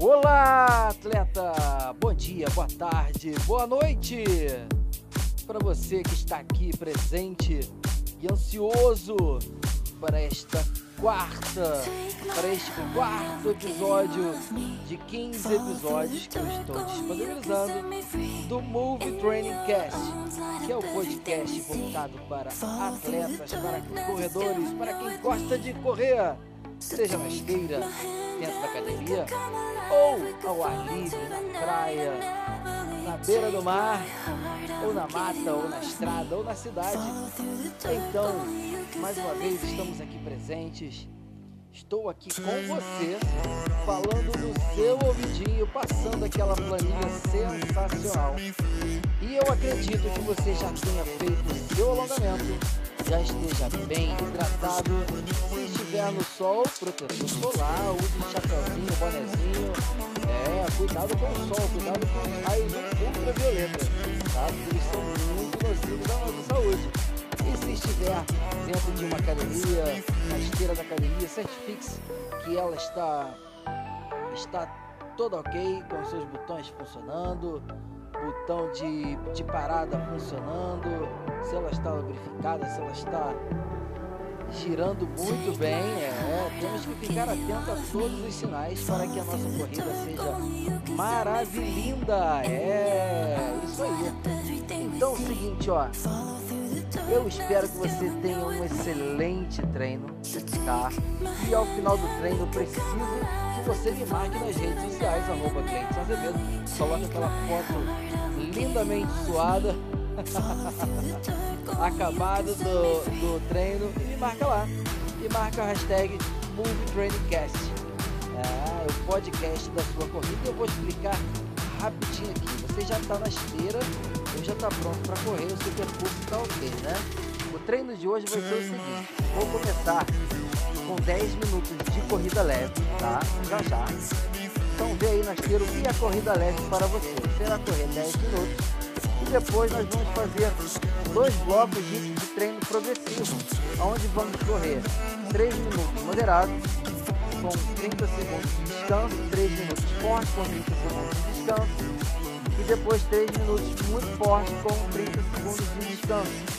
Olá, atleta! Bom dia, boa tarde, boa noite! Para você que está aqui presente e ansioso para esta quarta, para este quarto episódio de 15 episódios que eu estou disponibilizando do Move Training Cast, que é o podcast voltado para atletas, para corredores, para quem gosta de correr, seja na esteira, dentro da academia ou ao ar livre, na praia, na beira do mar, ou na mata, ou na estrada, ou na cidade. Então, mais uma vez estamos aqui presentes. Estou aqui com você, falando no seu ouvidinho, passando aquela planilha sensacional. E eu acredito que você já tenha feito o seu alongamento, já esteja bem hidratado. Se estiver no sol, protetor solar, use chapéuzinho, bonezinho. É, cuidado com o sol, cuidado com os raios ultravioleta, tá? Eles são muito nocivos à nossa saúde. E se estiver dentro de uma academia, na esteira da academia, certifique-se que ela está, está toda ok, com seus botões funcionando, botão de, de parada funcionando, se ela está lubrificada, se ela está girando muito bem. É, temos que ficar atentos a todos os sinais para que a nossa corrida seja maravilhosa. É, isso aí. Então é o seguinte, ó. Eu espero que você tenha um excelente treino, tá? E ao final do treino, preciso que você me marque nas redes sociais, arroba Cleiton Azevedo. Coloque aquela foto lindamente suada, acabado do, do treino e marca lá. E marca a hashtag MoveTrainingCast. É, o podcast da sua corrida. Eu vou explicar rapidinho aqui. Você já está na esteira, ou já está pronto para correr, o seu percurso está ok, né? O treino de hoje vai ser o seguinte: vou começar com 10 minutos de corrida leve, tá? Já já. Então vê aí na esteira o que é corrida leve para você. Vai correr 10 minutos depois nós vamos fazer dois blocos de, treino progressivo, onde vamos correr 3 minutos moderados com 30 segundos de descanso, 3 minutos forte com 30 segundos de descanso e depois 3 minutos muito forte com 30 segundos de descanso.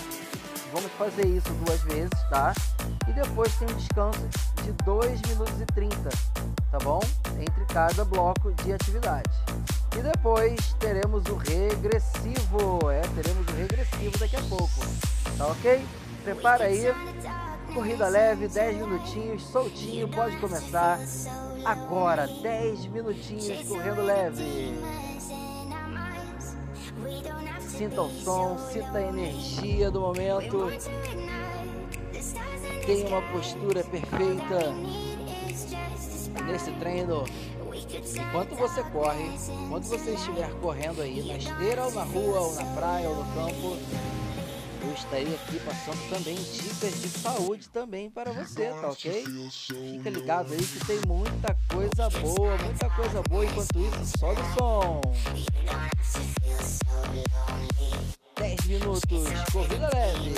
Vamos fazer isso duas vezes, tá? E depois tem um descanso de 2 minutos e 30, tá bom? Entre cada bloco de atividade. E depois teremos o regressivo, é, teremos o regressivo daqui a pouco, tá ok? Prepara aí, corrida leve, 10 minutinhos, soltinho, pode começar agora, 10 minutinhos correndo leve. Sinta o som, sinta a energia do momento. Tenha uma postura perfeita nesse treino. Enquanto você corre, enquanto você estiver correndo aí na esteira ou na rua ou na praia ou no campo, eu estarei aqui passando também dicas de saúde também para você, tá ok? Fica ligado aí que tem muita coisa boa, muita coisa boa. Enquanto isso, sobe o som. 10 minutos, corrida leve.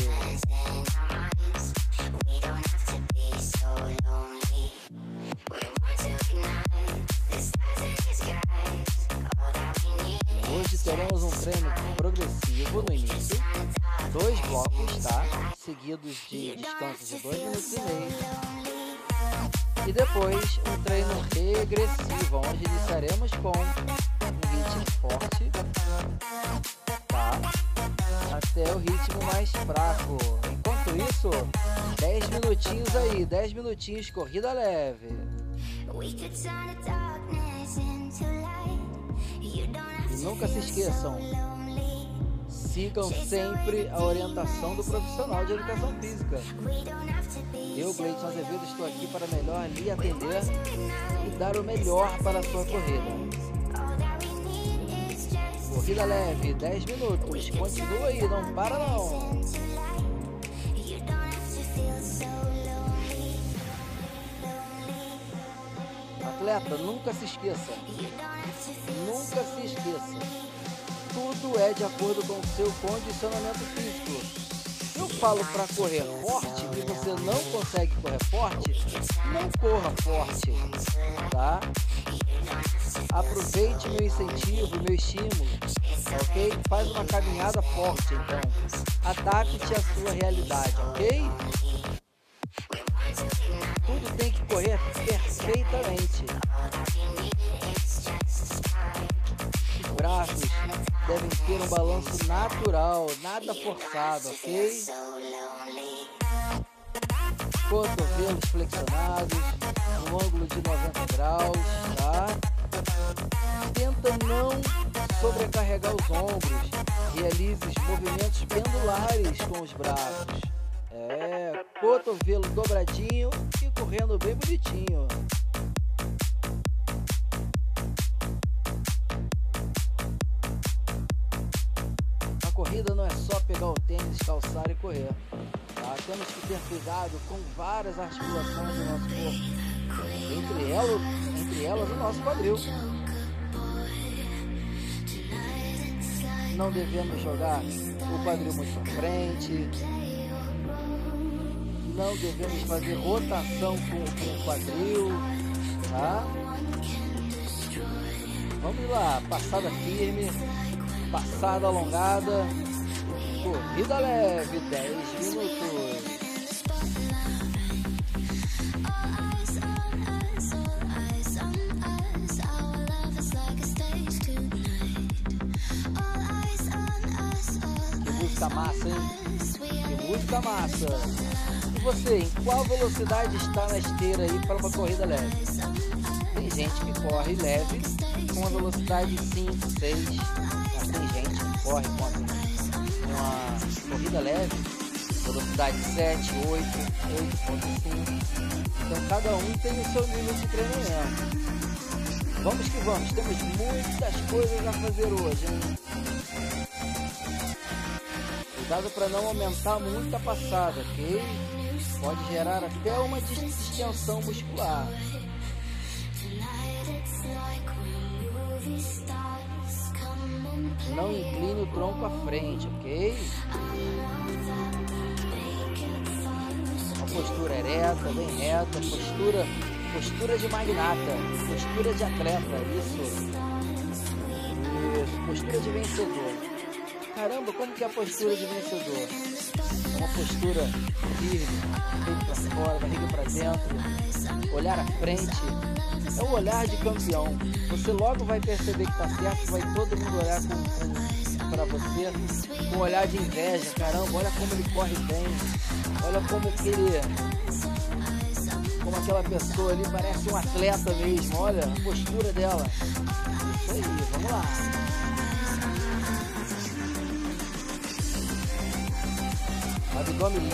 Hoje teremos um treino progressivo no início, dois blocos, tá? Seguidos de descanso de 2 minutos e meio. E depois um treino regressivo, onde iniciaremos com um ritmo forte, tá? Até o ritmo mais fraco. Isso, 10 minutinhos aí, 10 minutinhos, corrida leve. E nunca se esqueçam, sigam sempre a orientação do profissional de educação física. Eu, Cleiton Azevedo, estou aqui para melhor lhe atender e dar o melhor para a sua corrida. Corrida leve, 10 minutos. Continua aí, não para não. Atleta, nunca se esqueça. Nunca se esqueça. Tudo é de acordo com o seu condicionamento físico. Eu falo para correr forte e você não consegue correr forte, não corra forte, tá? Aproveite meu incentivo, meu estímulo, ok? Faz uma caminhada forte, então. Adapte a sua realidade, ok? Tudo tem que correr perfeitamente. Os braços devem ter um balanço natural, nada forçado, ok? Cotovelos flexionados, no ângulo de 90 graus, tá? Tenta não sobrecarregar os ombros. Realize os movimentos pendulares com os braços. É, cotovelo dobradinho e correndo bem bonitinho. A corrida não é só pegar o tênis, calçar e correr. Tá? Temos que ter cuidado com várias articulações do nosso corpo. Entre elas, entre elas o nosso quadril. Não devemos jogar o quadril muito para frente. Devemos fazer rotação com, com o quadril. Tá? Vamos lá, passada firme, passada alongada, corrida leve, 10 minutos. música massa, hein? Que música massa! Você, em qual velocidade está na esteira aí para uma corrida leve? Tem gente que corre leve com a velocidade 5, 6, mas tem gente que corre com uma corrida leve, velocidade 7, 8, 8.5. Então cada um tem o seu nível de treinamento. Vamos que vamos, temos muitas coisas a fazer hoje, hein? Cuidado para não aumentar muito a passada, ok? Pode gerar até uma distensão muscular. Não incline o tronco à frente, ok? Uma postura ereta, bem reta, postura, postura de magnata, postura de atleta, isso. Isso, postura de vencedor. Caramba, como que é a postura de vencedor? Uma postura firme, peito para fora, barriga para dentro, olhar à frente. É o olhar de campeão. Você logo vai perceber que está certo, vai todo mundo olhar para você com um olhar de inveja. Caramba, olha como ele corre bem. Olha como que ele como aquela pessoa ali parece um atleta mesmo. Olha a postura dela. Isso aí, vamos lá. Abdômen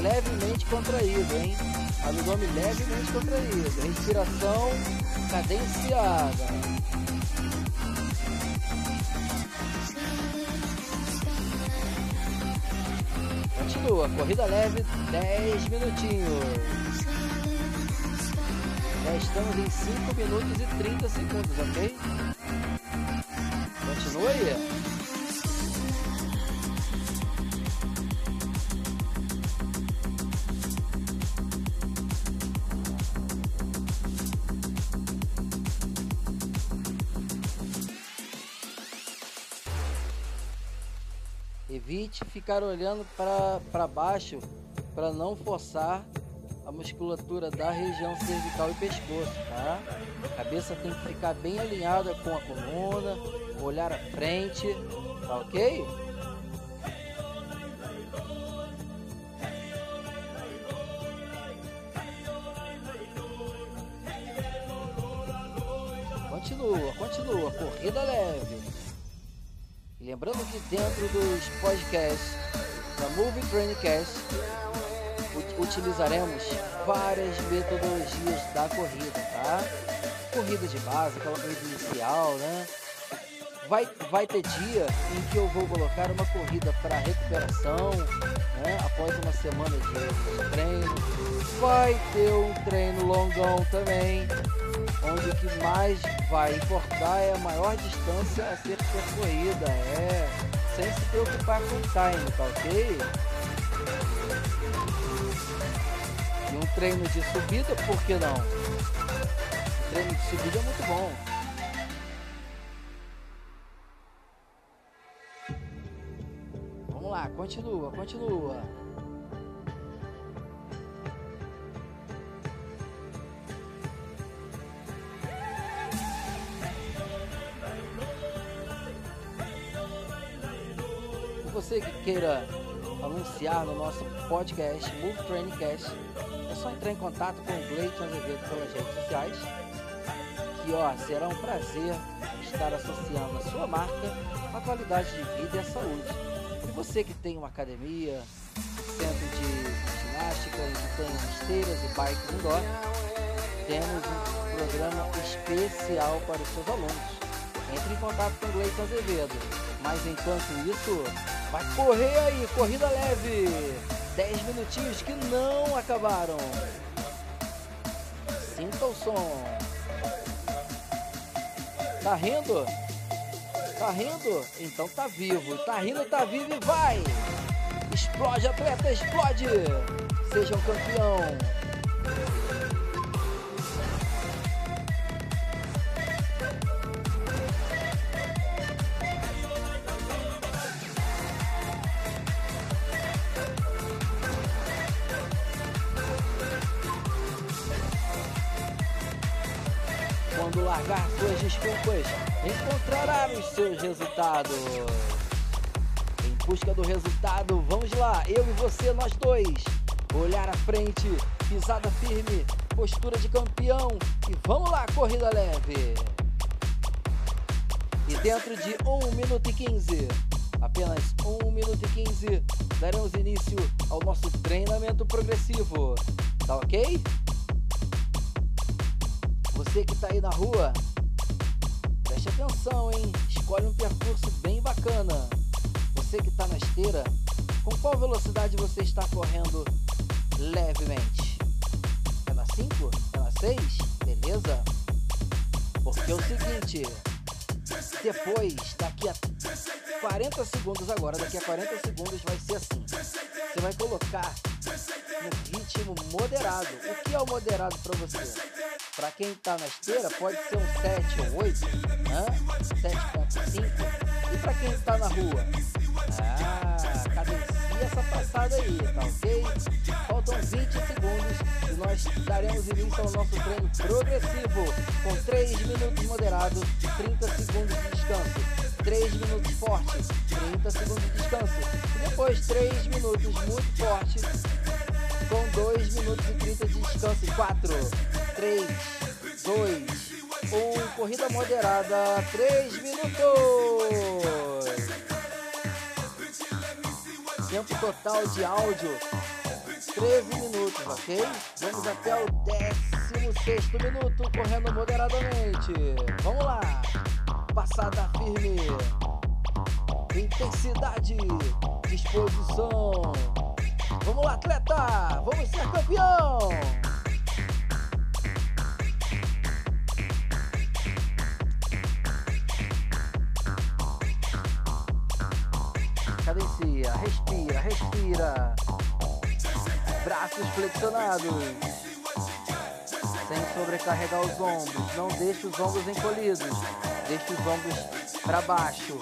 levemente contraído, hein? Abdômen levemente contraído. Respiração cadenciada. Continua, corrida leve, 10 minutinhos. Já estamos em 5 minutos e 30 segundos, ok? Continua aí. Evite ficar olhando para baixo para não forçar a musculatura da região cervical e pescoço, tá? A cabeça tem que ficar bem alinhada com a coluna, olhar à frente, tá ok? Continua, continua, corrida leve. Lembrando que dentro dos podcasts da Movie Trainingcast utilizaremos várias metodologias da corrida, tá? Corrida de base, aquela corrida inicial, né? Vai, vai ter dia em que eu vou colocar uma corrida para recuperação, né? Após uma semana de treino. Vai ter um treino longão também, onde o que mais vai importar é a maior distância a ser percorrida, é sem se preocupar com o time, tá ok? treino de subida, por que não? O treino de subida é muito bom. Vamos lá, continua, continua. Você que queira anunciar no nosso podcast Move Training Cast só entrar em contato com o Gleiton Azevedo pelas redes sociais. Que ó, será um prazer estar associando a sua marca à qualidade de vida e à saúde. E você que tem uma academia, centro de ginástica, que tem esteiras e bike indoor, temos um programa especial para os seus alunos. Entre em contato com o Gleiton Azevedo. Mas enquanto isso, Vai correr aí, corrida leve. 10 minutinhos que não acabaram. Sinta o som. Tá rindo? Tá rindo? Então tá vivo. Tá rindo, tá vivo e vai! Explode, atleta, explode! Seja um campeão. Resultados. Em busca do resultado, vamos lá, eu e você, nós dois. Olhar à frente, pisada firme, postura de campeão e vamos lá, corrida leve. E dentro de 1 minuto e 15, apenas 1 minuto e 15, daremos início ao nosso treinamento progressivo. Tá ok? Você que está aí na rua, preste atenção, hein? Escolhe um percurso bem bacana. Você que está na esteira, com qual velocidade você está correndo levemente? É na 5? É na 6? Beleza? Porque é o seguinte, depois, daqui a 40 segundos agora, daqui a 40 segundos vai ser assim. Você vai colocar ritmo moderado. O que é o moderado para você? Para quem está na esteira, pode ser um 7 ou 8, né? 7.5. E para quem está na rua? Ah, cadencia essa passada aí, tá ok? Faltam 20 segundos e nós daremos início ao nosso treino progressivo com 3 minutos moderado, 30 segundos de descanso. 3 minutos forte, 30 segundos de descanso. E depois 3 minutos muito forte, com 2 minutos e 30 de descanso. 4, 3, 2, 1. Corrida moderada, 3 minutos. Tempo total de áudio, 13 minutos, ok? Vamos até o 16 minuto, correndo moderadamente. Vamos lá. Passada firme. Intensidade. Disposição. Vamos lá, atleta! Vamos ser campeão! Cadencia, respira, respira. Braços flexionados. Sem sobrecarregar os ombros. Não deixe os ombros encolhidos. Deixe os ombros para baixo.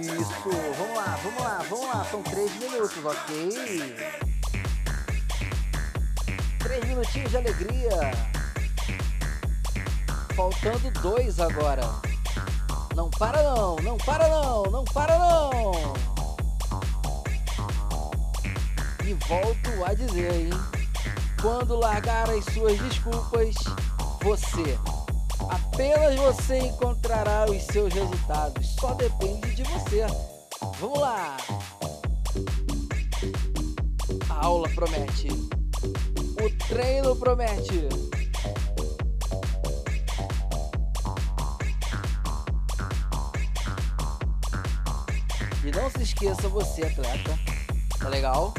Isso, vamos lá, vamos lá, vamos lá. São três minutos, ok? Três minutinhos de alegria. Faltando dois agora. Não para não, não para não, não para não. E volto a dizer, hein? Quando largar as suas desculpas, você Apenas você encontrará os seus resultados. Só depende de você. Vamos lá! A aula promete. O treino promete. E não se esqueça você, atleta. Tá legal?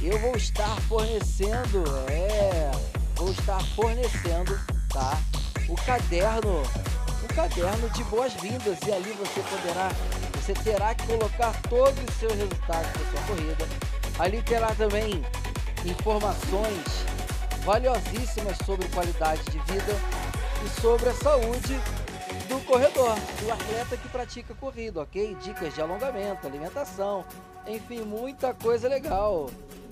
Eu vou estar fornecendo, é, vou estar fornecendo, tá? o caderno, caderno de boas-vindas e ali você poderá, você terá que colocar todos os seus resultados da sua corrida. Ali terá também informações valiosíssimas sobre qualidade de vida e sobre a saúde do corredor, do atleta que pratica corrida, ok? Dicas de alongamento, alimentação, enfim, muita coisa legal,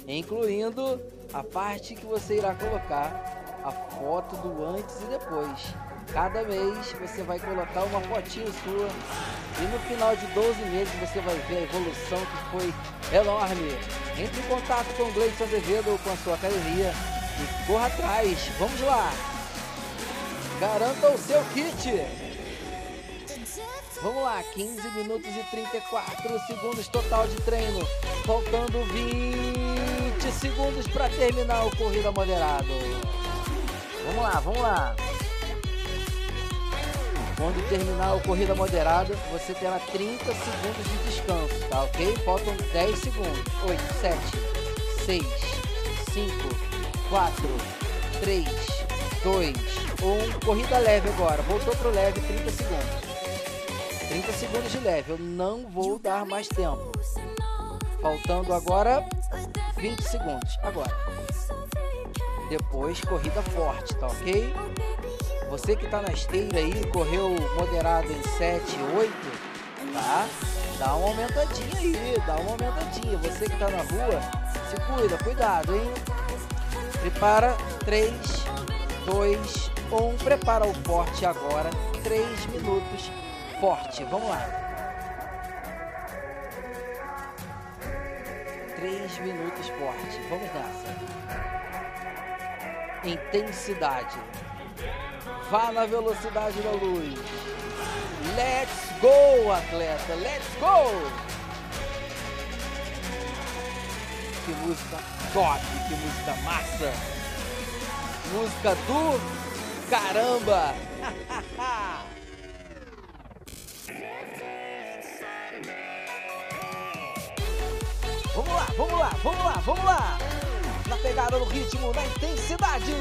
incluindo a parte que você irá colocar a foto do antes e depois. Cada mês você vai colocar uma fotinho sua e no final de 12 meses você vai ver a evolução que foi enorme. Entre em contato com o Gleison Azevedo ou com a sua academia e corra atrás. Vamos lá! Garanta o seu kit! Vamos lá, 15 minutos e 34 segundos total de treino. Faltando 20 segundos para terminar o corrida moderado. Vamos lá, vamos lá. Quando terminar o corrida moderada, você terá 30 segundos de descanso, tá ok? Faltam 10 segundos. 8, 7, 6, 5, 4, 3, 2, 1. Corrida leve agora. Voltou pro leve, 30 segundos. 30 segundos de leve. Eu não vou dar mais tempo. Faltando agora 20 segundos. Agora. Depois, corrida forte, tá ok? Você que tá na esteira aí, correu moderado em 7, 8, tá? Dá uma aumentadinha aí, dá uma aumentadinha. Você que tá na rua, se cuida, cuidado, hein? Prepara 3, 2, 1. Prepara o forte agora. 3 minutos forte. Vamos lá. 3 minutos forte. Vamos nessa intensidade. Vá na velocidade da luz. Let's go, atleta. Let's go! Que música top, que música massa. Música do caramba. vamos lá, vamos lá, vamos lá, vamos lá na pegada, no ritmo, na intensidade.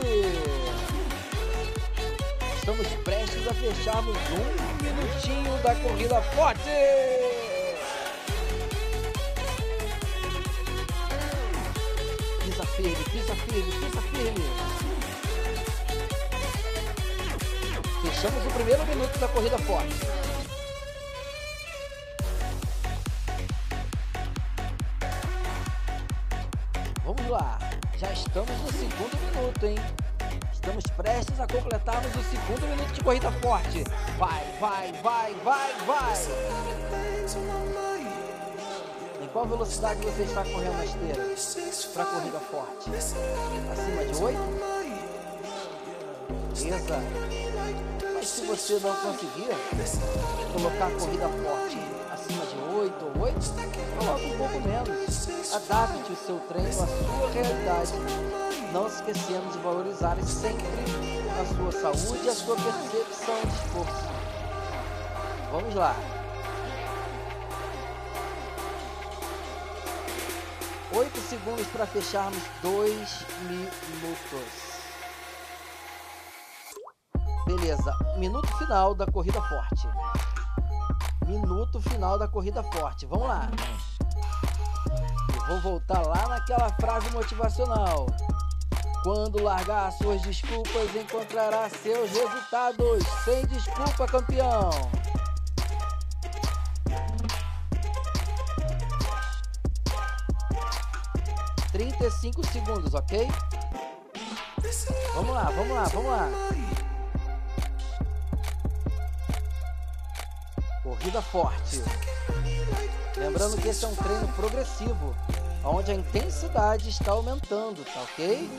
Estamos prestes a fecharmos um minutinho da corrida forte. Pisa firme, pisa firme, pisa firme. Fechamos o primeiro minuto da corrida forte. Estamos no segundo minuto, hein? Estamos prestes a completarmos o segundo minuto de corrida forte. Vai, vai, vai, vai, vai. Em qual velocidade você está correndo na esteira para corrida forte? Acima de 8? Beleza. Mas se você não conseguir colocar a corrida forte de 8 ou 8, coloque um pouco menos. Adapte o seu treino à sua realidade, não esquecendo de valorizar sempre a sua saúde e a sua percepção de esforço. Vamos lá. Oito segundos para fecharmos dois minutos. Beleza, minuto final da corrida forte. Minuto final da corrida forte. Vamos lá. Vou voltar lá naquela frase motivacional. Quando largar suas desculpas, encontrará seus resultados. Sem desculpa, campeão. Trinta e cinco segundos, ok? Vamos lá, vamos lá, vamos lá. Corrida forte. Lembrando que esse é um treino progressivo, onde a intensidade está aumentando, tá ok?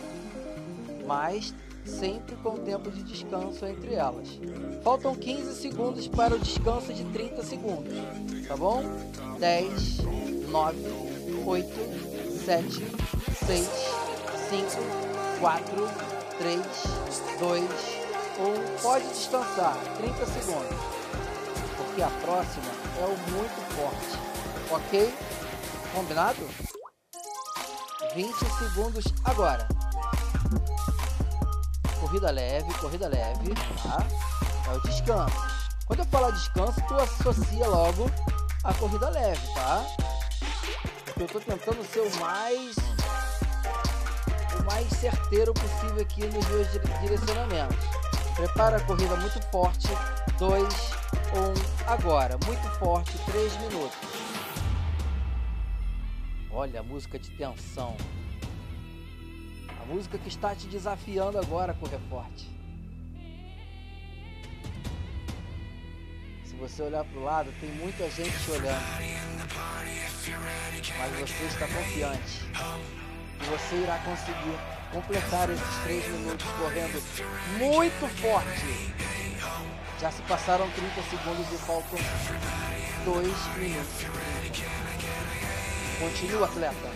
Mas sempre com tempo de descanso entre elas. Faltam 15 segundos para o descanso de 30 segundos, tá bom? 10, 9, 8, 7, 6, 5, 4, 3, 2, 1. Pode descansar, 30 segundos, porque a próxima é o muito forte. Ok? Combinado? 20 segundos agora. Corrida leve, corrida leve, tá? É o descanso. Quando eu falar descanso, tu associa logo a corrida leve, tá? Porque eu tô tentando ser o mais o mais certeiro possível aqui nos meus direcionamentos. Prepara a corrida muito forte. 2, 1, agora. Muito forte, 3 minutos. Olha a música de tensão. A música que está te desafiando agora a correr forte. Se você olhar para o lado, tem muita gente te olhando. Mas você está confiante. E você irá conseguir completar esses três minutos correndo muito forte. Já se passaram 30 segundos e faltam 2 minutos. Continua, atleta.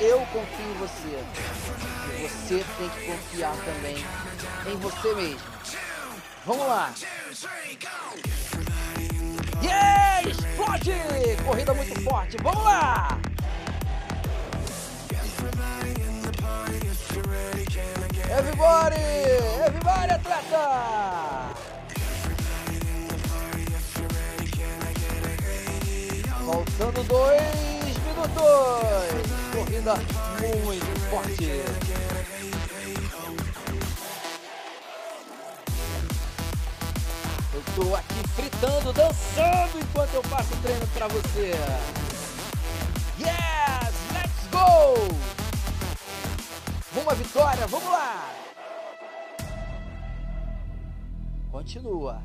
Eu confio em você. E você tem que confiar também em você mesmo. Vamos lá. Yeah! Explode! Corrida muito forte. Vamos lá! Everybody! Everybody, atleta! Faltando dois minutos. Corrida muito forte. Eu tô aqui fritando, dançando enquanto eu passo o treino para você. Yes! Let's go! Uma vitória, vamos lá! Continua.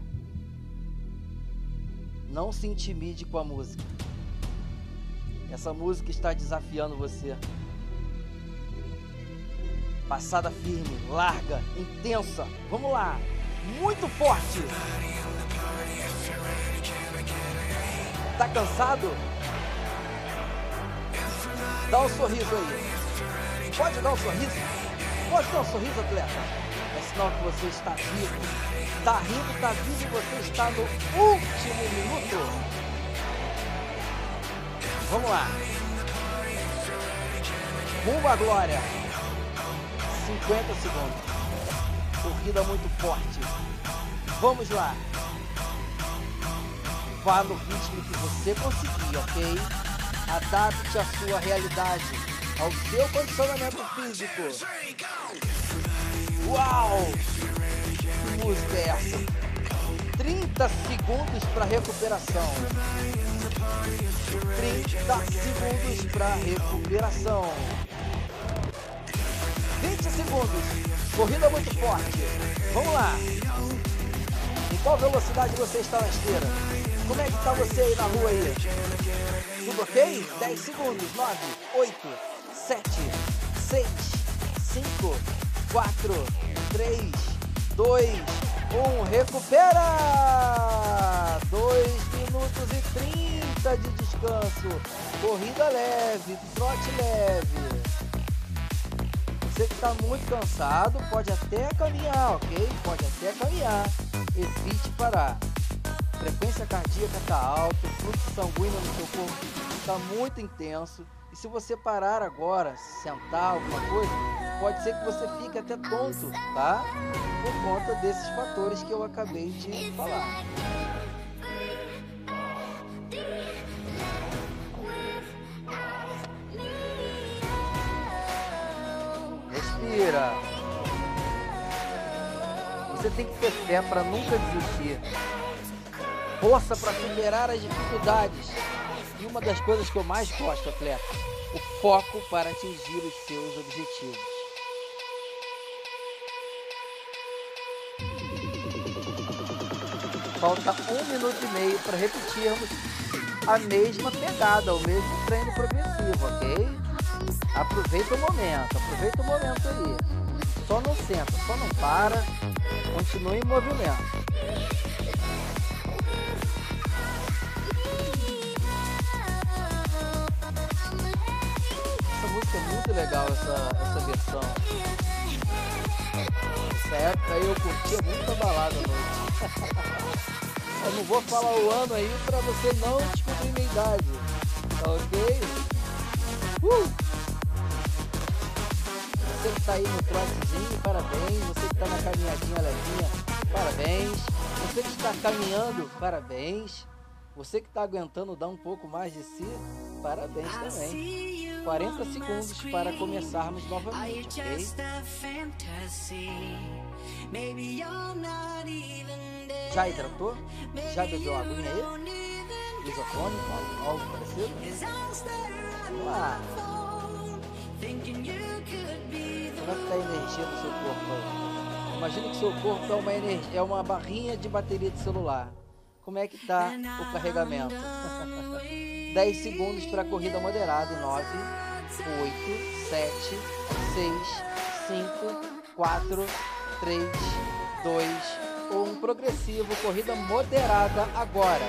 Não se intimide com a música. Essa música está desafiando você. Passada firme, larga, intensa. Vamos lá. Muito forte. Tá cansado? Dá um sorriso aí. Pode dar um sorriso? Pode dar um sorriso, atleta? É sinal que você está vivo. Está rindo, está vivo e você está no último minuto. Vamos lá. Rumo à glória. 50 segundos. Corrida muito forte. Vamos lá. Vá no ritmo que você conseguir, ok? Adapte a sua realidade ao seu condicionamento físico. Uau! Que música é essa? 30 segundos para recuperação. 30 segundos para recuperação. 20 segundos. Corrida muito forte. Vamos lá. Em qual velocidade você está na esteira? Como é que está você aí na rua aí? Tudo ok? 10 segundos. 9, 8, 7, 6, 5, 4, 3, 2, 1. Recupera! 2 minutos e 30 de descanso. Corrida leve, trote leve. Você que está muito cansado, pode até caminhar, ok? Pode até caminhar. Evite parar. frequência cardíaca está alta, o fluxo sanguíneo no seu corpo está muito intenso. E se você parar agora, sentar alguma coisa, pode ser que você fique até tonto, tá? Por conta desses fatores que eu acabei de falar. Respira. Você tem que ter fé para nunca desistir. Força para superar as dificuldades e uma das coisas que eu mais gosto, atleta, o foco para atingir os seus objetivos. Falta um minuto e meio para repetirmos a mesma pegada, o mesmo treino progressivo, ok? Aproveita o momento, aproveita o momento aí. Só não senta, só não para, continue em movimento. muito legal essa, essa versão. Nessa época eu curtia muita balada à noite. eu não vou falar o ano aí pra você não descobrir minha idade. Tá ok? Uh! Você que tá aí no trotezinho, parabéns. Você que tá na caminhadinha levinha, parabéns. Você que está caminhando, parabéns. Você que está aguentando dar um pouco mais de si, parabéns também. 40 segundos para começarmos novamente, ok? Já hidratou? Já bebeu aguinha aí? Isotônico, algo parecido? Vamos lá. Como é que tá a energia do seu corpo? Imagina que seu corpo é uma, energia, é uma barrinha de bateria de celular. Como é que tá o carregamento? 10 segundos para corrida moderada. 9, 8, 7, 6, 5, 4, 3, 2, 1. Progressivo, corrida moderada agora.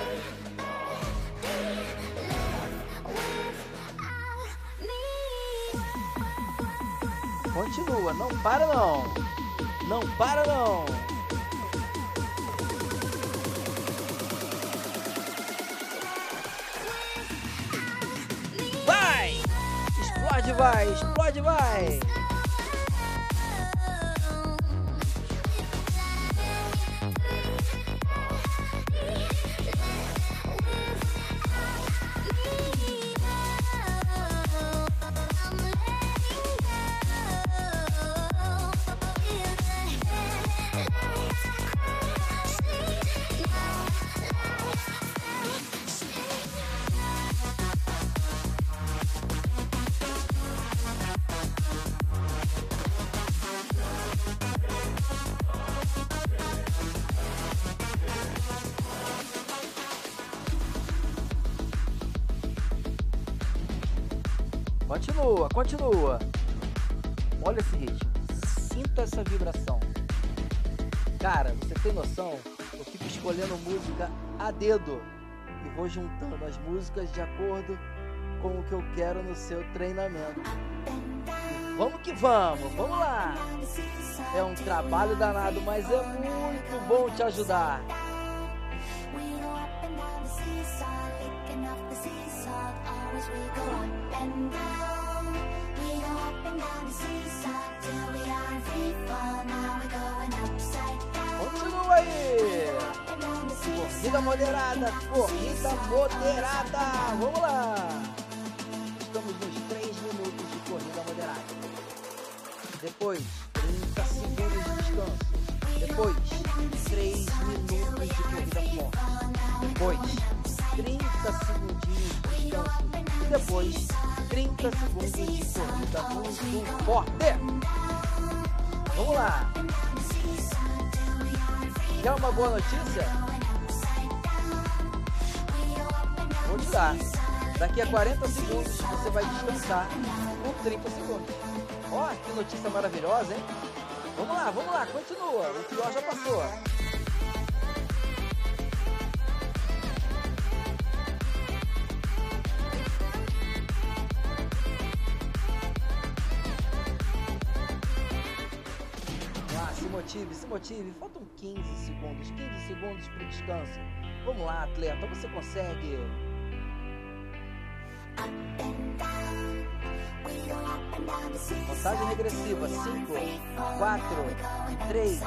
Continua, não para não. Não para não. Vai! Explode vai, explode vai. Continua, continua. Olha esse ritmo. Sinta essa vibração. Cara, você tem noção? Eu fico escolhendo música a dedo e vou juntando as músicas de acordo com o que eu quero no seu treinamento. Vamos que vamos, vamos lá! É um trabalho danado, mas é muito bom te ajudar. Continua Corrida moderada, corrida moderada! Vamos lá! Estamos nos 3 minutos de corrida moderada. Depois, 30 segundos de descanso. Depois, 3 minutos de corrida forte. Depois, 30 segundinhos de descanso. E depois, 30 segundos de corrida muito forte. Vamos lá. Quer uma boa notícia? Vou te dar. Daqui a 40 segundos você vai descansar por 30 segundos. Ó, oh, que notícia maravilhosa, hein? Vamos lá, vamos lá, continua. O pior já passou. motive, se motive. Faltam 15 segundos, 15 segundos para o descanso. Vamos lá, atleta, você consegue. Contagem regressiva: 5, 4, 3,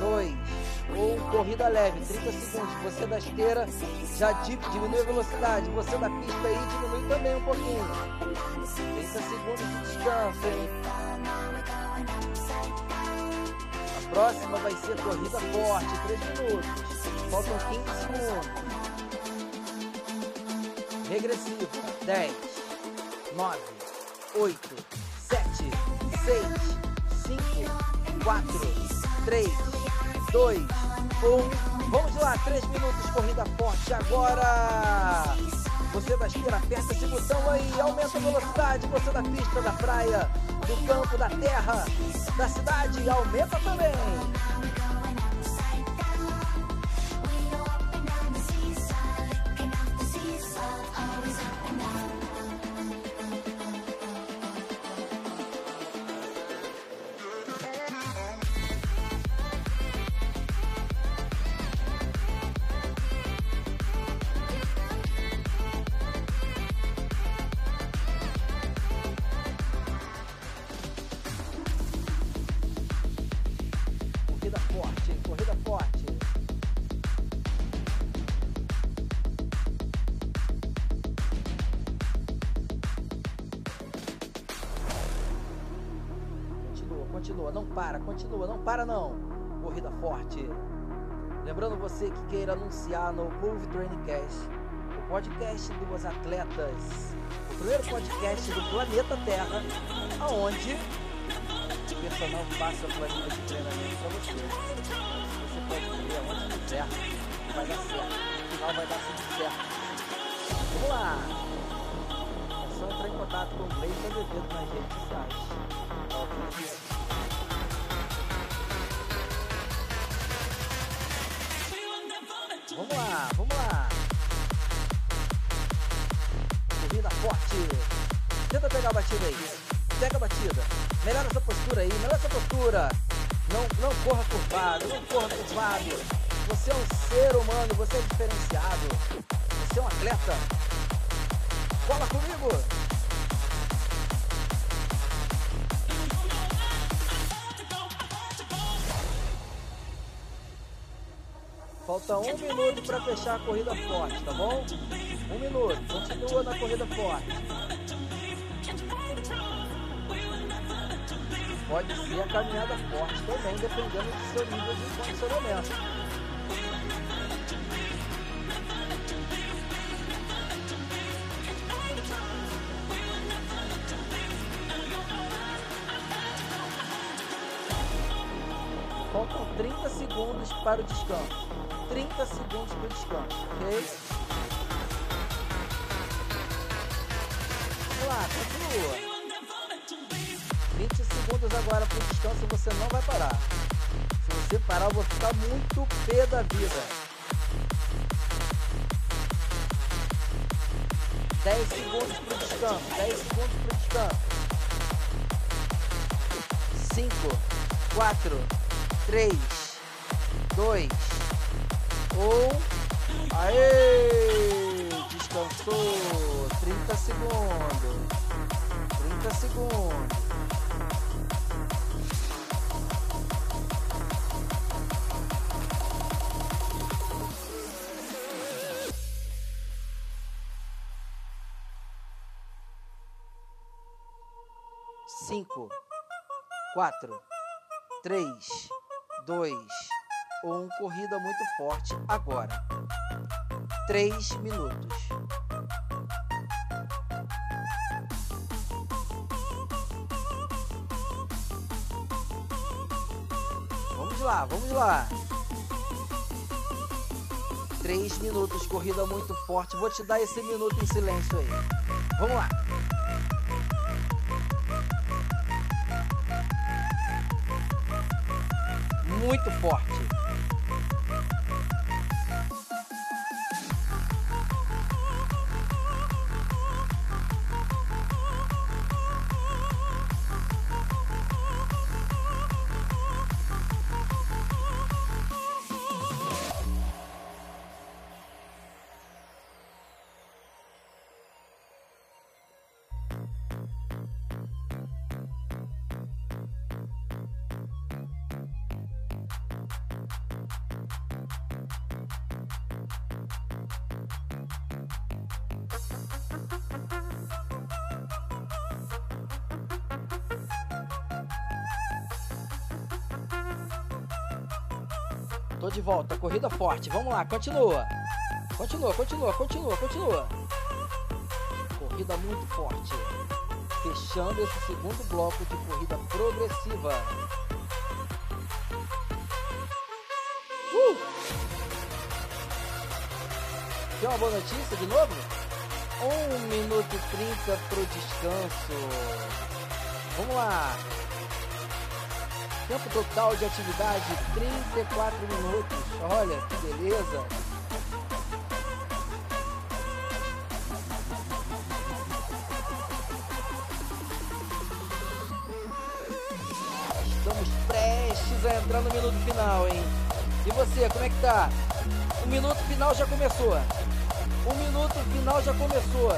2, 1. Corrida leve, 30 segundos. Você da esteira já diminui a velocidade. Você da pista aí diminui também um pouquinho. 30 segundos de descanso, hein? próxima vai ser corrida forte, 3 minutos. Faltam 15 segundos. Regressiva, 10, 9, 8, 7, 6, 5, 4, 3, 2, 1. Vamos lá, 3 minutos, corrida forte agora. Você da esteira, aperta esse botão aí, aumenta a velocidade. Você da pista, da praia, do campo, da terra, da cidade, aumenta também. Para não. Corrida forte. Lembrando você que queira anunciar no Move Training Cast, o podcast dos atletas, o primeiro podcast do planeta Terra, aonde o personal passa a planilha de treinamento para você. Você pode correr aonde quiser, vai dar certo. No final vai dar tudo certo. Vamos lá! É só entrar em contato com o Gleison Azevedo nas redes sociais. Vamos lá, vamos lá. Corrida forte. Tenta pegar a batida aí. Pega a batida. Melhora essa postura aí, melhora essa postura. Não, não corra curvado, não corra curvado. Você é um ser humano, você é diferenciado. Você é um atleta. Cola comigo. Falta um minuto para fechar a corrida forte, tá bom? Um minuto. Continua na corrida forte. Pode ser a caminhada forte também, dependendo do seu nível de condicionamento. Faltam 30 segundos para o descanso. 30 segundos para o descanso, ok? Vamos lá, continua. 20 segundos agora para o descanso você não vai parar. Se você parar, eu vou ficar muito pé da vida. 10 segundos para o descanso. 10 segundos para o descanso. 5, 4, 3, 2, 1. Aê! Descansou. 30 segundos. 30 segundos. cinco, quatro, três, dois, um. Corrida muito forte agora. Três minutos. Vamos lá, vamos lá. Três minutos, corrida muito forte. Vou te dar esse minuto em silêncio aí. Vamos lá. muito forte. Tô de volta, corrida forte. Vamos lá, continua. Continua, continua, continua, continua. Corrida muito forte. Fechando esse segundo bloco de corrida progressiva. Uh! Tem uma boa notícia de novo? 1 minuto e 30 pro descanso. Vamos lá. Tempo total de atividade 34 minutos. Olha que beleza. Estamos prestes a entrar no minuto final, hein? E você, como é que tá? O minuto final já começou. O minuto final já começou.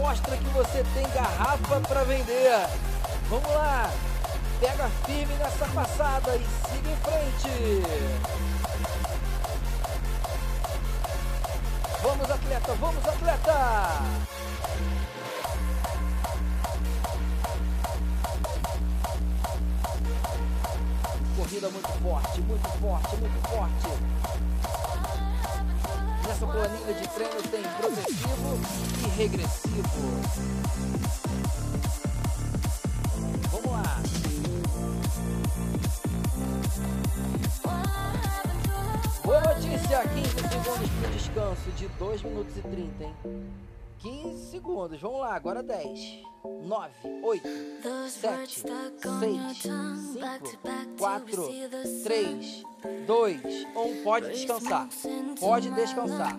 Mostra que você tem garrafa para vender. Vamos lá. Pega firme nessa passada e siga em frente. Vamos, atleta, vamos, atleta! corrida muito forte, muito forte, muito forte. Nessa planilha de treino tem progressivo e regressivo. Descanso de 2 minutos e 30, hein? 15 segundos, vamos lá, agora 10, 9, 8, 7, 6, 5, 4, 3, 2, 1. Pode descansar, pode descansar.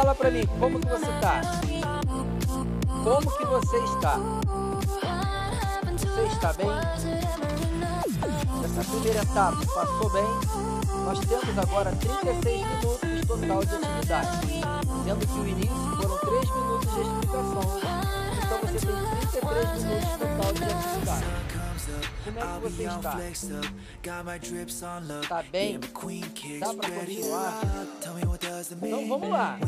Fala pra mim, como que você tá? Como que você está? Você está bem? Essa primeira etapa passou bem? Nós temos agora 36 minutos total de atividade, sendo que o início foram 3 minutos de explicação. Então você tem 33 minutos total de atividade. Como é que você está? Tá bem? Dá para continuar? Então vamos lá.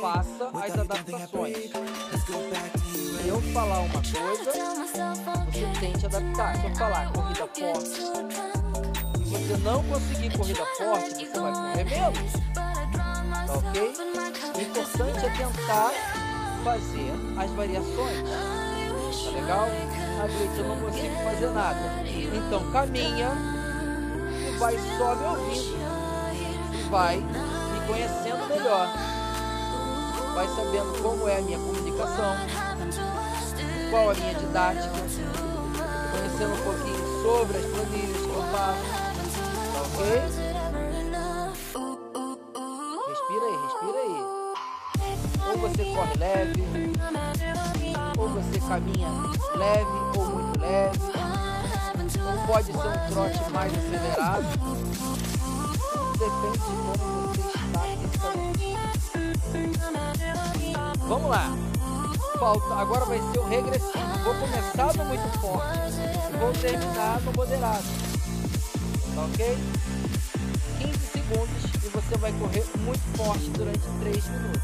Faça as adaptações. Se eu falar uma coisa, você tente adaptar. Se eu falar corrida forte e você não conseguir corrida forte, você vai correr menos. Tá ok? O importante é tentar fazer as variações. Tá legal? Ah, gente, eu não consigo fazer nada. Então caminha e vai só me ouvindo. E vai conhecendo melhor. Vai sabendo como é a minha comunicação, qual a minha didática, conhecendo um pouquinho sobre as planilhas que eu faço. Ok? Respira aí, respira aí. Ou você corre leve, ou você caminha leve ou muito leve. Pode ser um trote mais acelerado. Depende de como você Vamos lá. Falta, agora vai ser o regressivo. Vou começar no muito forte vou terminar no moderado. Tá ok? 15 segundos e você vai correr muito forte durante 3 minutos.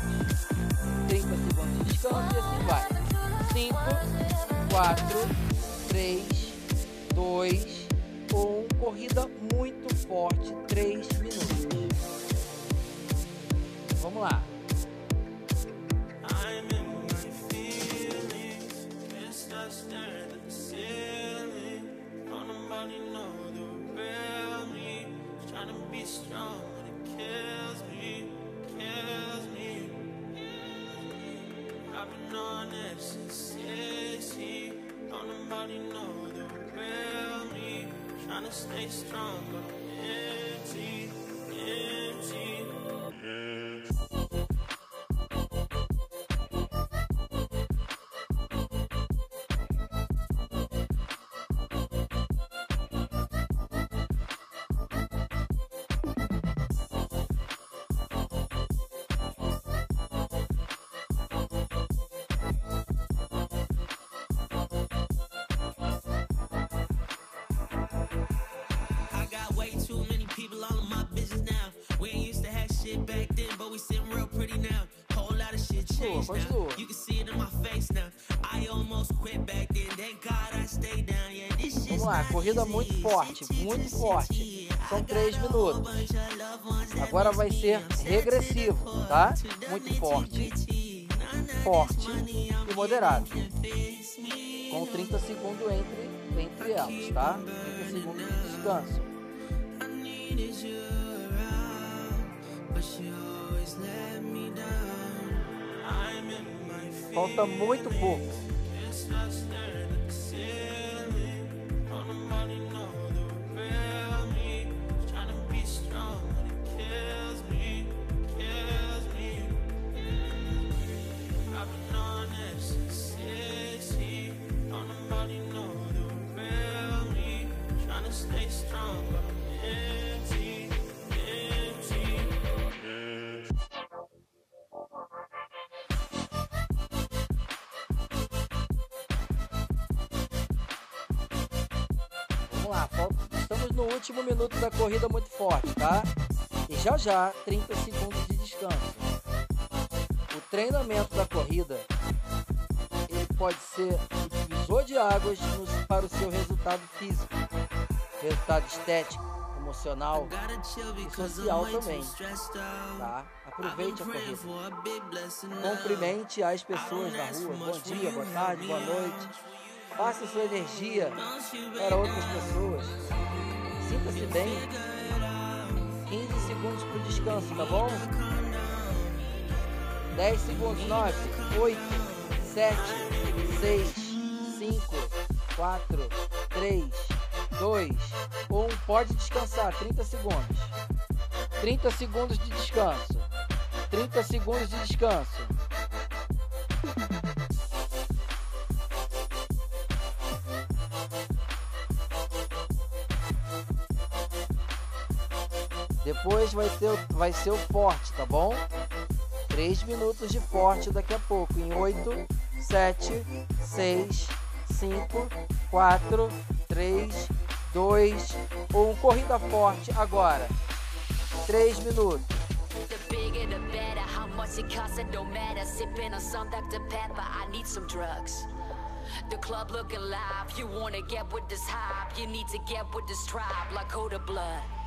30 segundos de descanso e assim vai. 5, 4, 3, 2, 1. Corrida muito forte, 3 minutos. Vamos lá. Strong when it kills me, kills me. I've been on it since 16. Don't nobody know the real me. Trying to stay strong, but I'm empty, empty. Continua. Vamos lá, corrida muito forte, muito forte. São 3 minutos. Agora vai ser regressivo, tá? Muito forte, forte e moderado. Com 30 segundos entre, entre elas, tá? 30 segundos de descanso. Muito pouco. I've been on this since 16. Don't último minuto da corrida muito forte, tá? E já já, 30 segundos de descanso. O treinamento da corrida, ele pode ser o divisor de águas para o seu resultado físico, resultado estético, emocional e social também, tá? Aproveite a corrida. Cumprimente as pessoas na rua. Bom dia, boa tarde, boa noite. Passe sua energia para outras pessoas. Sinta-se bem. 15 segundos para o descanso, tá bom? 10 segundos, 9, 8, 7, 6, 5, 4, 3, 2, 1. Pode descansar, 30 segundos. 30 segundos de descanso. 30 segundos de descanso. Depois vai, ter, vai ser o forte, tá bom? 3 minutos de forte daqui a pouco. Em 8, 7, 6, 5, 4, 3, 2, 1. Corrida forte agora. 3 minutos. The club looking live. You wanna get with this hype. You need to get with this tribe like Coda Blood.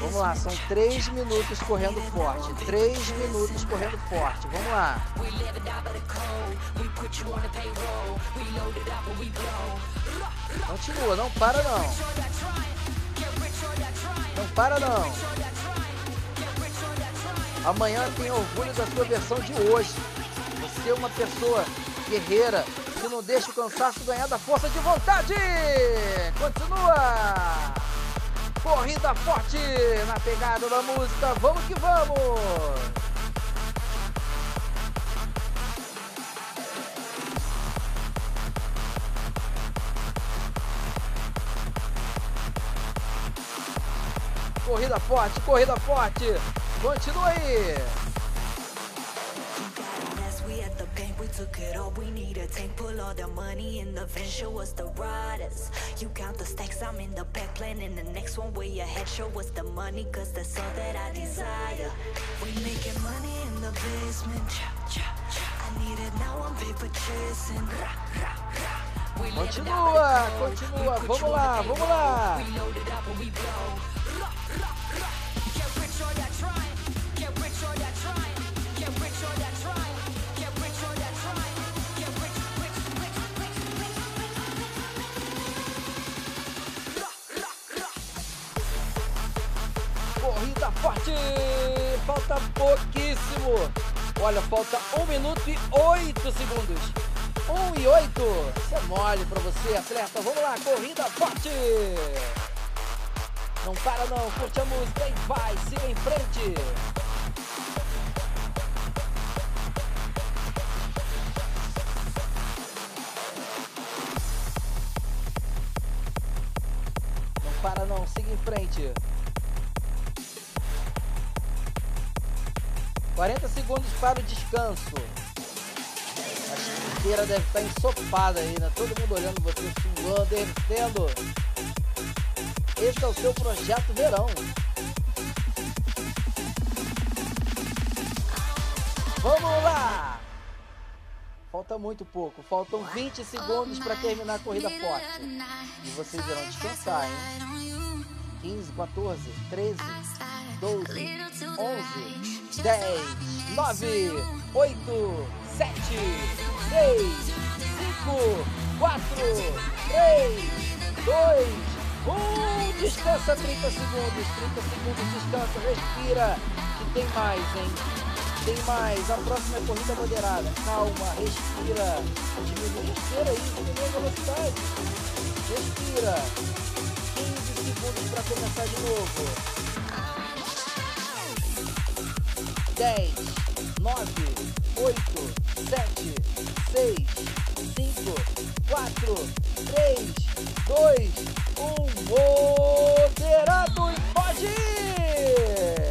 Vamos lá, são três minutos correndo forte. Três minutos correndo forte. Vamos lá. Continua, não para não. Não para não. Amanhã tem orgulho da sua versão de hoje. Você é uma pessoa guerreira que não deixa o cansaço ganhar da força de vontade. Continua. Corrida forte na pegada da música. Vamos que vamos! Corrida forte, corrida forte. Continua aí. A tank pull all the money in the van. Show us the riders. You count the stacks i'm in the back planning the next one. Way ahead show us the money cause that's all that i desire. We making money in the basement. I need it now i'm paper chasing. Continua, continua, vamos lá, vamos lá. Falta pouquíssimo! Olha, falta 1 minuto e 8 segundos. 1 e 8. Isso é mole pra você, atleta. Vamos lá, corrida forte! Não para não, curte a música e vai, siga em frente! Não para não, siga em frente. 40 segundos para o descanso. A chuteira deve estar ensopada aí, né? Todo mundo olhando você suando, derretendo. Esse é o seu projeto verão. Vamos lá! Falta muito pouco, faltam 20 segundos para terminar a corrida forte. E vocês irão descansar, hein? 15, 14, 13, 12, 11, 10, 9, 8, 7, 6, 5, 4, 3, 2, 1. Descansa 30 segundos. 30 segundos, descansa, respira. Que tem mais, hein? Tem mais. A próxima é corrida moderada. Calma, respira. Respira aí, diminui a velocidade. Respira. 15 segundos para começar de novo. 10, 9, 8, 7, 6, 5, 4, 3, 2, 1. Moderado e pode ir!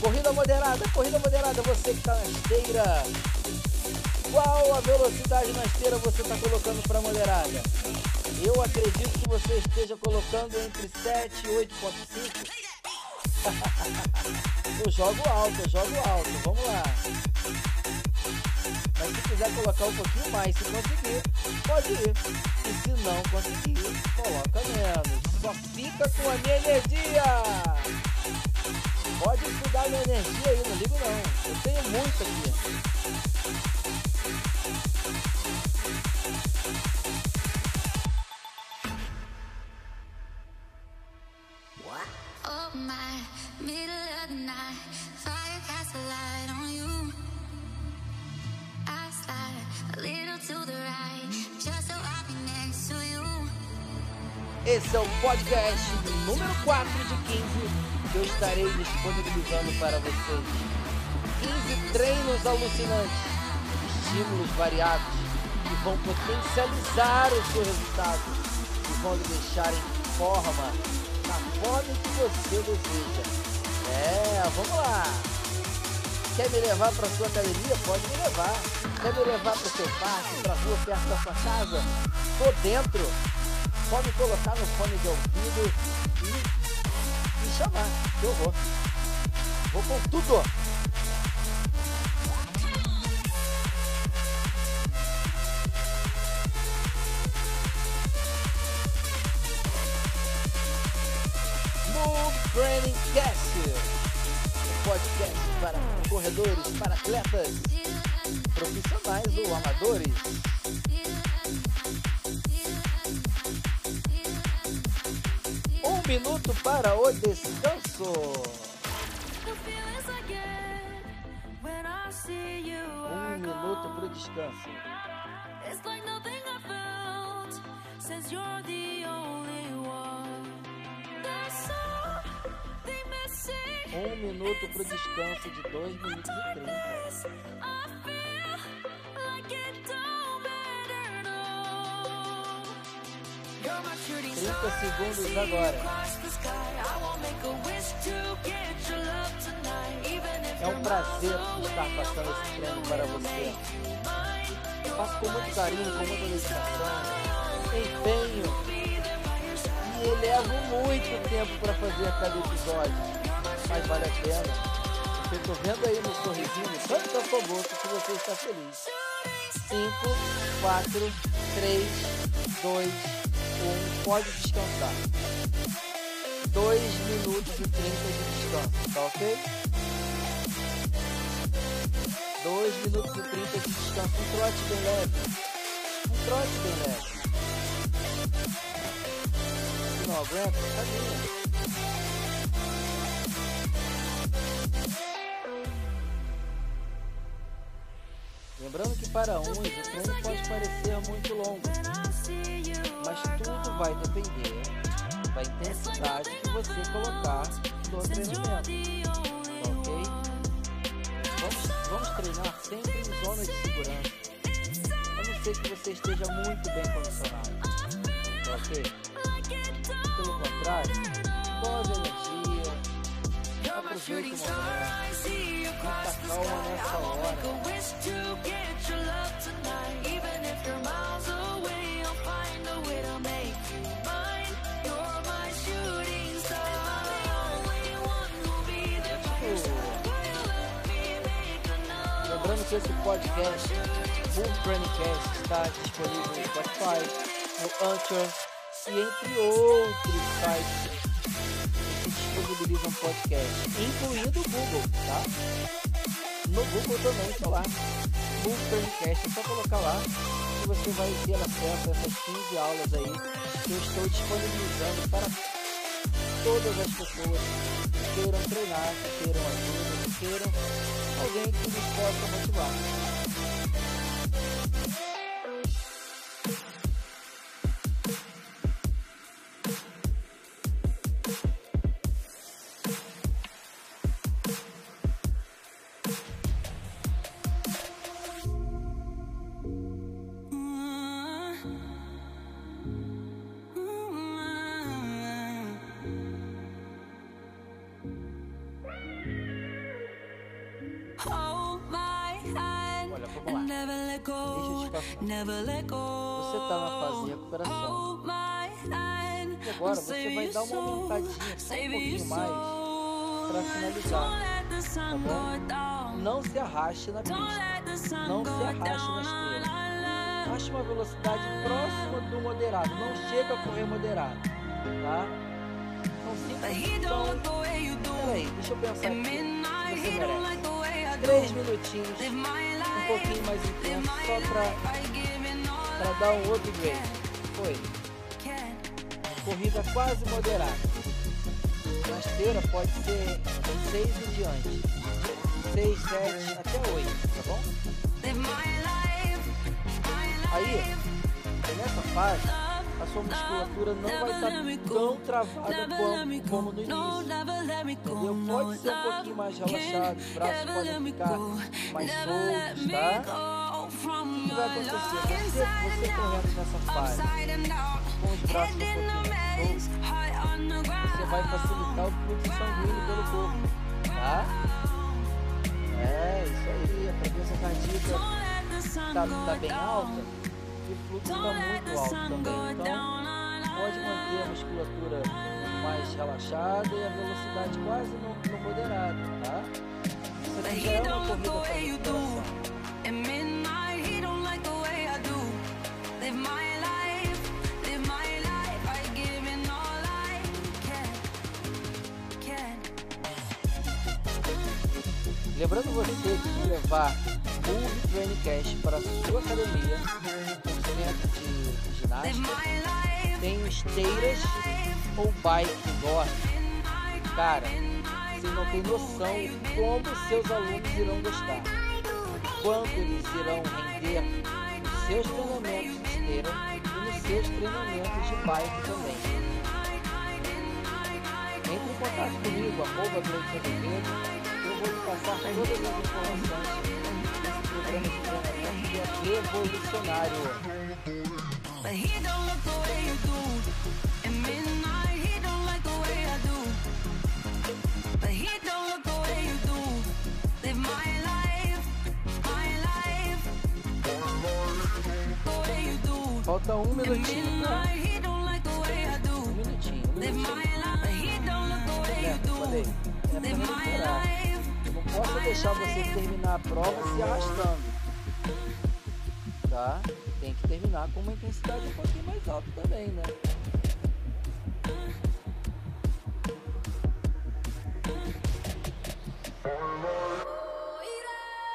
Corrida moderada, corrida moderada, você que está na esteira. Qual a velocidade na esteira você está colocando para moderada? Eu acredito que você esteja colocando entre 7 e 8.5. eu jogo alto, eu jogo alto. Vamos lá. Mas se quiser colocar um pouquinho mais, se conseguir, pode ir. E se não conseguir, coloca menos. Só fica com a minha energia. Pode estudar minha energia aí, não ligo não. Eu tenho muito aqui. Esse é o podcast número 4 de 15 que eu estarei disponibilizando para vocês. 15 treinos alucinantes, estímulos variados que vão potencializar o seu resultado e vão lhe deixar em forma, forma que você deseja. É, vamos lá! Quer me levar para sua academia? Pode me levar. Quer me levar para o seu parque, para a rua perto da sua casa? Tô dentro. Pode colocar no fone de ouvido e me chamar, que eu vou. Vou com tudo. Training Cast, o podcast para corredores, para atletas, profissionais ou amadores. Um minuto para o descanso. Um minuto para o descanso. Um minuto para descanso de 2 minutos e 30. This I feel like it don't matter no. You're my shooting 30 star. segundos agora. É um prazer estar passando esse treino para você. Eu faço com muito carinho, com muita dedicação, empenho e elevo muito tempo para fazer cada episódio. Mas vale a pena. Porque tô vendo aí no sorrisinho, tanto da sua boca que você está feliz. 5, 4, 3, 2, 1. Pode descansar. 2 minutos e 30 de descanso, tá ok? 2 minutos e 30 de descanso. Um trote bem leve. Um trote bem leve. Se não aguenta, caminha. Lembrando que para uns o treino pode parecer muito longo, mas tudo vai depender da intensidade que você colocar no treinamento. Ok? Vamos, vamos treinar sempre em zona de segurança. A não ser que você esteja muito bem condicionado. Ok? Pelo contrário, You're my shooting star, I see you cross the sky. I'll make a wish to get your love tonight. Even if you're miles away, I'll find a way to make you mine. You're my shooting star. The only one who'll be me Lembrando que esse podcast, Boom Brandcast, está disponível no Spotify, no Anchor e entre outros sites disponibilizam podcast, incluindo o Google, tá? No Google também está lá, o Brandcast, é só colocar lá que você vai ter acesso a essas 15 aulas aí que eu estou disponibilizando para todas as pessoas que queiram treinar, que queiram ajuda, que queiram alguém que nos possa motivar. Sun go down. Não se arraste na pista. Não se arraste na esteira. Ache uma velocidade próxima do moderado. Não chega a correr moderado, tá? Cinco então, do. Peraí, deixa eu pensar aqui. Você merece. Três minutinhos, um pouquinho mais intenso, só pra, pra dar um outro grade. Foi. Corrida quase moderada. Na esteira pode ser 6 em diante. 6, 7, até 8, tá bom? Aí, nessa fase, a sua musculatura não vai estar tão travada como, como no início. Entendeu? Pode ser um pouquinho mais relaxado, os braços podem ficar mais soltos, tá? O que vai acontecer? Você, você correndo nessa fase, com os braços um pouquinho mais soltos, você vai facilitar o fluxo sanguíneo pelo corpo, tá? É, isso aí, a frequência cardíaca tá, tá bem alta e o fluxo tá muito alto também. Então, pode manter a musculatura mais relaxada e a velocidade quase no, no moderado, tá? Isso aqui já é uma corrida para. Lembrando você que levar Move Training Cash para a sua academia, um centro de ginástica, tem esteiras ou bike indoor. Cara, vocês não têm noção como seus alunos irão gostar. Quanto eles irão render nos seus treinamentos de esteira e nos seus treinamentos de bike também. Entre em contato comigo, arroba Gleison Azevedo, lhe passar todas as informações desse programa de treinamento que é revolucionário. but he don't look the way you do. At midnight, he don't like the way I do. But he don't look the way you do. Live my life, my life. The way you do. Falta um minutinho, Um minutinho, um Live my minutinho. life, he don't look the way you do. falei, Live pra my recuperar. life. Posso deixar você terminar a prova se arrastando. Tá? Tem que terminar com uma intensidade um pouquinho mais alta também, né?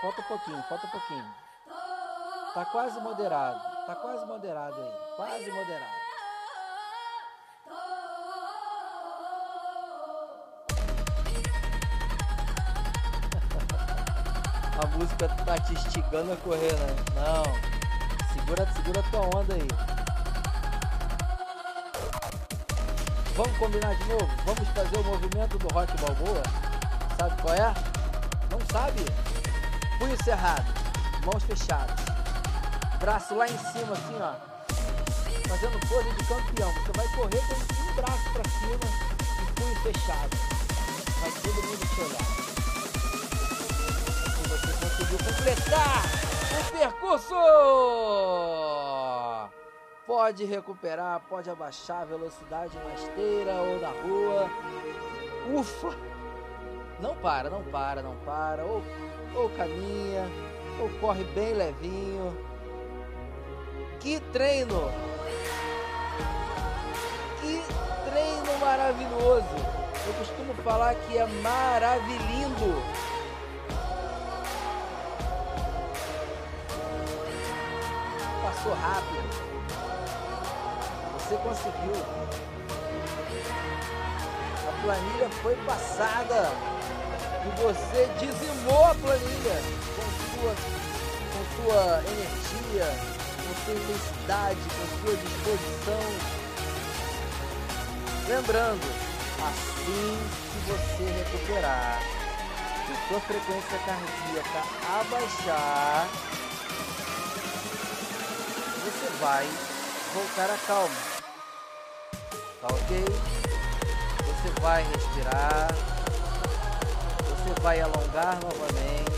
Falta um pouquinho, falta um pouquinho. Tá quase moderado. Tá quase moderado aí. Quase moderado. A música tá te instigando a correr, né? Não. Segura, segura tua onda aí. Vamos combinar de novo? Vamos fazer o movimento do rock balboa? Sabe qual é? Não sabe? Punho cerrado, mãos fechadas, braço lá em cima assim, ó. Fazendo pose de campeão. Você vai correr com um braço pra cima e punho fechado. Vai todo mundo olhar. Conseguiu completar o percurso! Pode recuperar, pode abaixar a velocidade na esteira ou na rua. Ufa! Não para, não para, não para. Ou, ou caminha, ou corre bem levinho. Que treino! Que treino maravilhoso! Eu costumo falar que é maravilhindo. Passou rápido. Você conseguiu. A planilha foi passada. E você dizimou a planilha com sua, com sua energia, com sua intensidade, com sua disposição. Lembrando, assim que você recuperar, sua frequência cardíaca abaixar, você vai voltar à calma. Tá ok? Você vai respirar. Você vai alongar novamente.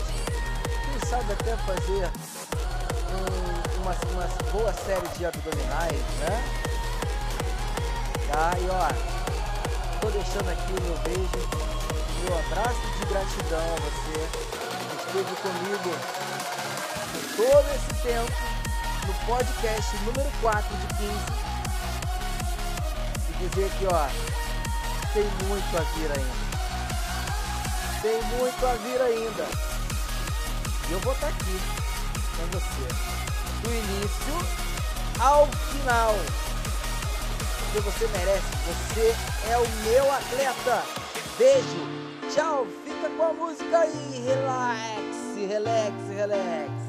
Quem sabe até fazer um, uma, uma boa série de abdominais, né? Tá, e ó, tô deixando aqui meu beijo, meu abraço de gratidão a você que esteve comigo por todo esse tempo no podcast número 4 de 15. E dizer que, ó, tem muito a vir ainda. Tem muito a vir ainda. E eu vou estar aqui com você. Do início ao final. Porque você merece. Você é o meu atleta. Beijo. Tchau. Fica com a música aí. Relax, relax, relax.